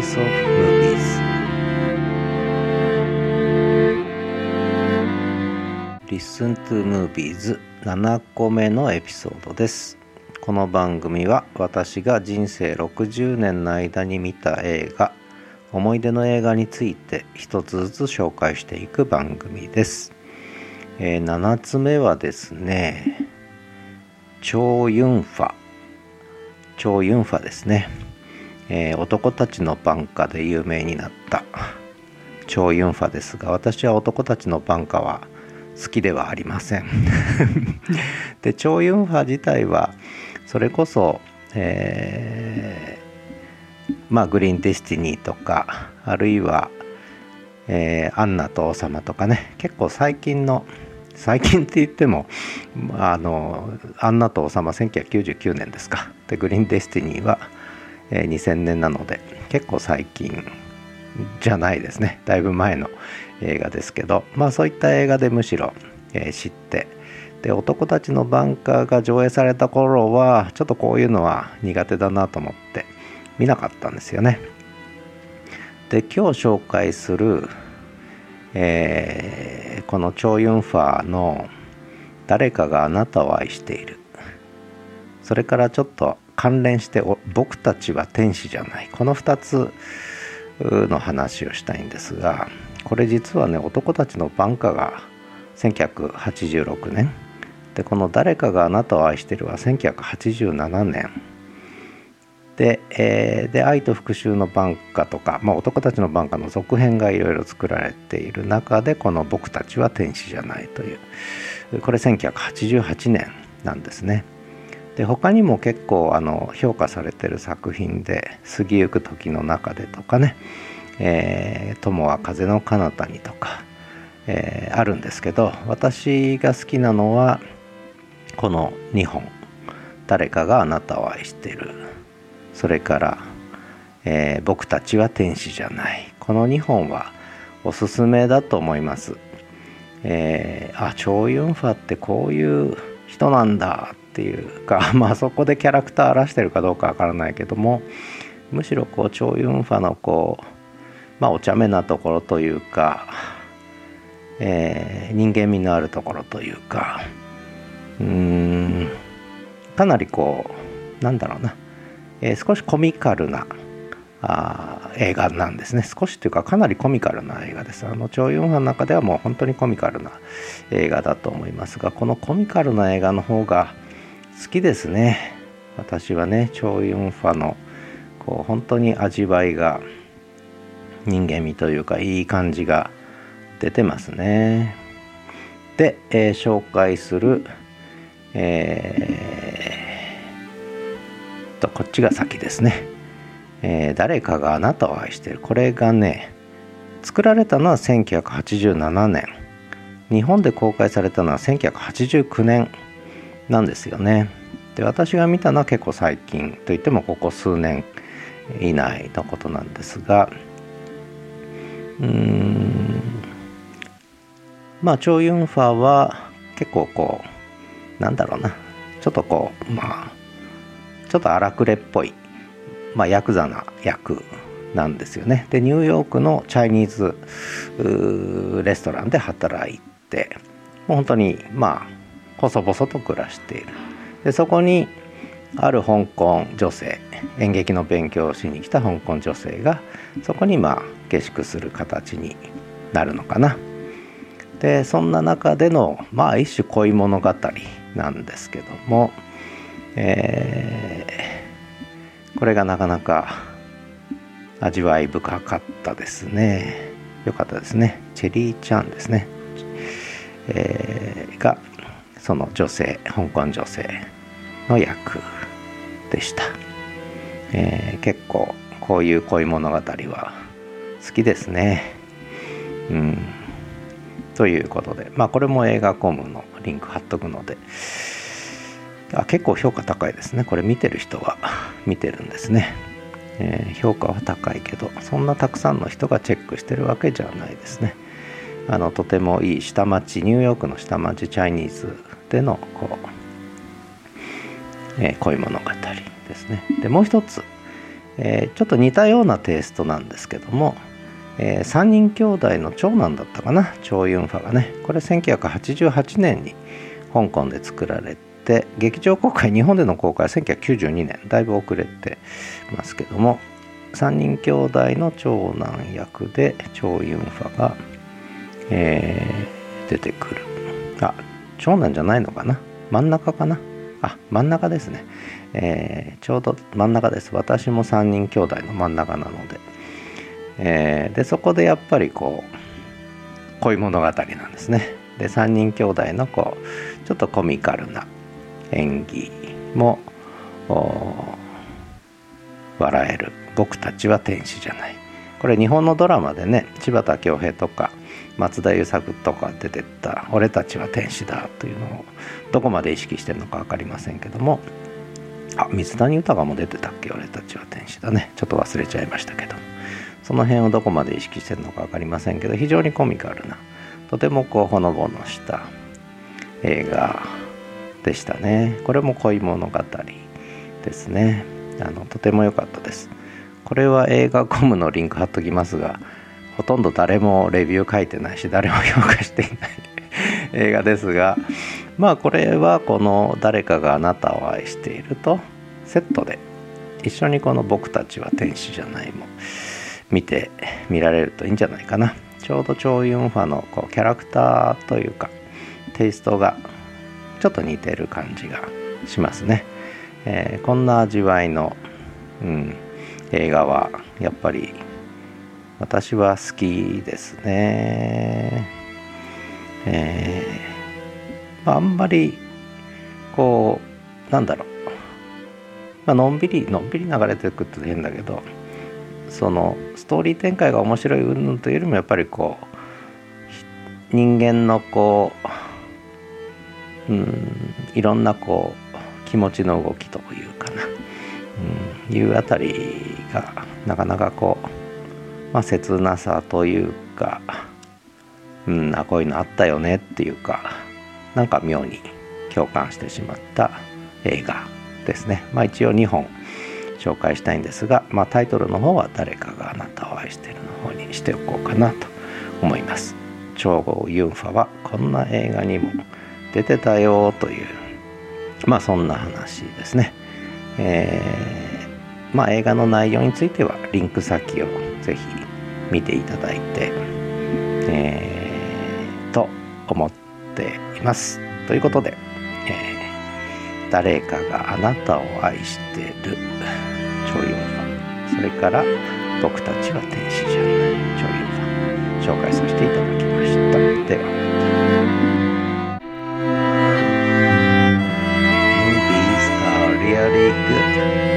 Voice of Movies Listen to Movies 7個目のエピソードです。この番組は私が人生60年の間に見た映画思い出の映画について一つずつ紹介していく番組です、えー、7つ目はですね超ユンファ。超ユンファですね、えー、男たちの挽歌で有名になった。超ユンファですが私は男たちの挽歌は好きではありません。で超ユンファ自体はそれこそ、えー、まあグリーンデスティニーとかあるいは、えー、アンナと王様とかね。結構最近の最近って言ってもあのアンナと王様1999年ですか。でグリーンデスティニーは、えー、2000年なので結構最近じゃないですね。だいぶ前の映画ですけどまあそういった映画でむしろ、え、知ってで男たちのバンカーが上映された頃はちょっとこういうのは苦手だなと思って見なかったんですよね。で今日紹介する、えー、このチョウ・ユンファーの「誰かがあなたを愛している」それからちょっと関連して「僕たちは天使じゃない」この2つの話をしたいんですがこれ実はね男たちの挽歌が1986年。でこの「誰かがあなたを愛してる」は1987年。で「えー、で愛と復讐の挽歌」とか、まあ、男たちの挽歌の続編がいろいろ作られている中でこの「僕たちは天使じゃない」という。これ1988年なんですね。で他にも結構あの評価されてる作品で「過ぎゆく時の中で」とかね「えー、友は風の彼方に」とか、えー、あるんですけど私が好きなのはこの2本「誰かがあなたを愛してる」それから、えー、僕たちは天使じゃない」この2本はおすすめだと思います。えー、あチョウ・ユンファってこういう人なんだっていうか まあそこでキャラクター荒らしてるかどうかわからないけどもむしろこうチョウ・ユンファのこうまあお茶目なところというか、えー、人間味のあるところというかうーんかなりこうなんだろうな、えー、少しコミカルなあ映画なんですね。少しというかかなりコミカルな映画です。あのチョウ・ユンファの中ではもう本当にコミカルな映画だと思いますがこのコミカルな映画の方が好きですね。私はねチョウ・ユンファのこう本当に味わいが人間味というかいい感じが出てますね。で、えー、紹介するえー、とこっちが先ですね、えー、誰かがあなたを愛してる。これがね作られたのは1987年。日本で公開されたのは1989年。なんですよね。で私が見たのは結構最近といってもここ数年以内のことなんですがうーんまあチョ・ユンファは結構こうなんだろうなちょっとこうまあちょっと荒くれっぽい、まあ、ヤクザな役なんですよね。でニューヨークのチャイニーズレストランで働いてもう本当にまあ細々と暮らしている。でそこにある香港女性演劇の勉強をしに来た香港女性がそこにまあ下宿する形になるのかな。でそんな中でのまあ一種恋物語なんですけども、えー、これがなかなか味わい深かったですね。よかったですね。チェリーちゃんですね、えー、がその女性香港女性の役でした、えー、結構こういう恋物語は好きですね。うん。ということでまあこれも映画コムのリンク貼っとくので。あ結構評価高いですね。これ見てる人は 見てるんですね、えー、評価は高いけどそんなたくさんの人がチェックしてるわけじゃないですね。あのとてもいい下町ニューヨークの下町チャイニーズでのこう、えー、恋物語ですね。でもう一つ、えー、ちょっと似たようなテイストなんですけども、えー、3人兄弟の長男だったかな？チョウ・ユンファがね。これ1988年に香港で作られて劇場公開日本での公開は1992年。だいぶ遅れてますけども3人兄弟の長男役でチョウ・ユンファが、えー、出てくる。あ長男じゃないのかな？真ん中かな？あ真ん中ですね、えー、ちょうど真ん中です。私も3人兄弟の真ん中なので、えー、でそこでやっぱりこう恋物語なんですね。で3人兄弟のこうちょっとコミカルな演技も笑える。僕たちは天使じゃない。これ日本のドラマでね柴田恭平とか松田優作とか出てった「俺たちは天使だ」というのをどこまで意識してるのか分かりませんけどもあ水谷豊も出てたっけ？俺たちは天使だね。ちょっと忘れちゃいましたけど。その辺をどこまで意識してるのか分かりませんけど非常にコミカルなとてもこうほのぼのした映画でしたね。これも恋物語ですね。あのとても良かったです。これは映画コムのリンク貼っときますがほとんど誰もレビュー書いてないし誰も評価していない 映画ですがまあこれはこの「誰かがあなたを愛している」とセットで一緒にこの「僕たちは天使じゃない」も見て見られるといいんじゃないかな。ちょうどチョウ・ユンファのこうキャラクターというかテイストがちょっと似てる感じがしますね、えー、こんな味わいの、うん、映画はやっぱり私は好きですね。えー、まあ、あんまりこうなんだろう、まあのんびりのんびり流れていくって変だけどそのストーリー展開が面白い云々というよりもやっぱりこう人間のこううんいろんなこう気持ちの動きというかな、いうあたりがなかなかこう、まあ、切なさというか、うん、あこういうのあったよねっていうかなんか妙に共感してしまった映画ですね。まあ、一応2本紹介したいんですが、まあ、タイトルの方は「誰かがあなたを愛してる」の方にしておこうかなと思います。超合ユンファはこんな映画にも出てたよというまあそんな話ですね。えーまあ、映画の内容についてはリンク先をぜひ見ていただいて、えー、と思っています。ということで、えー、誰かがあなたを愛してる超4ファンそれから僕たちは天使じゃない超4ファン紹介させていただきました。ではまた。Spirit.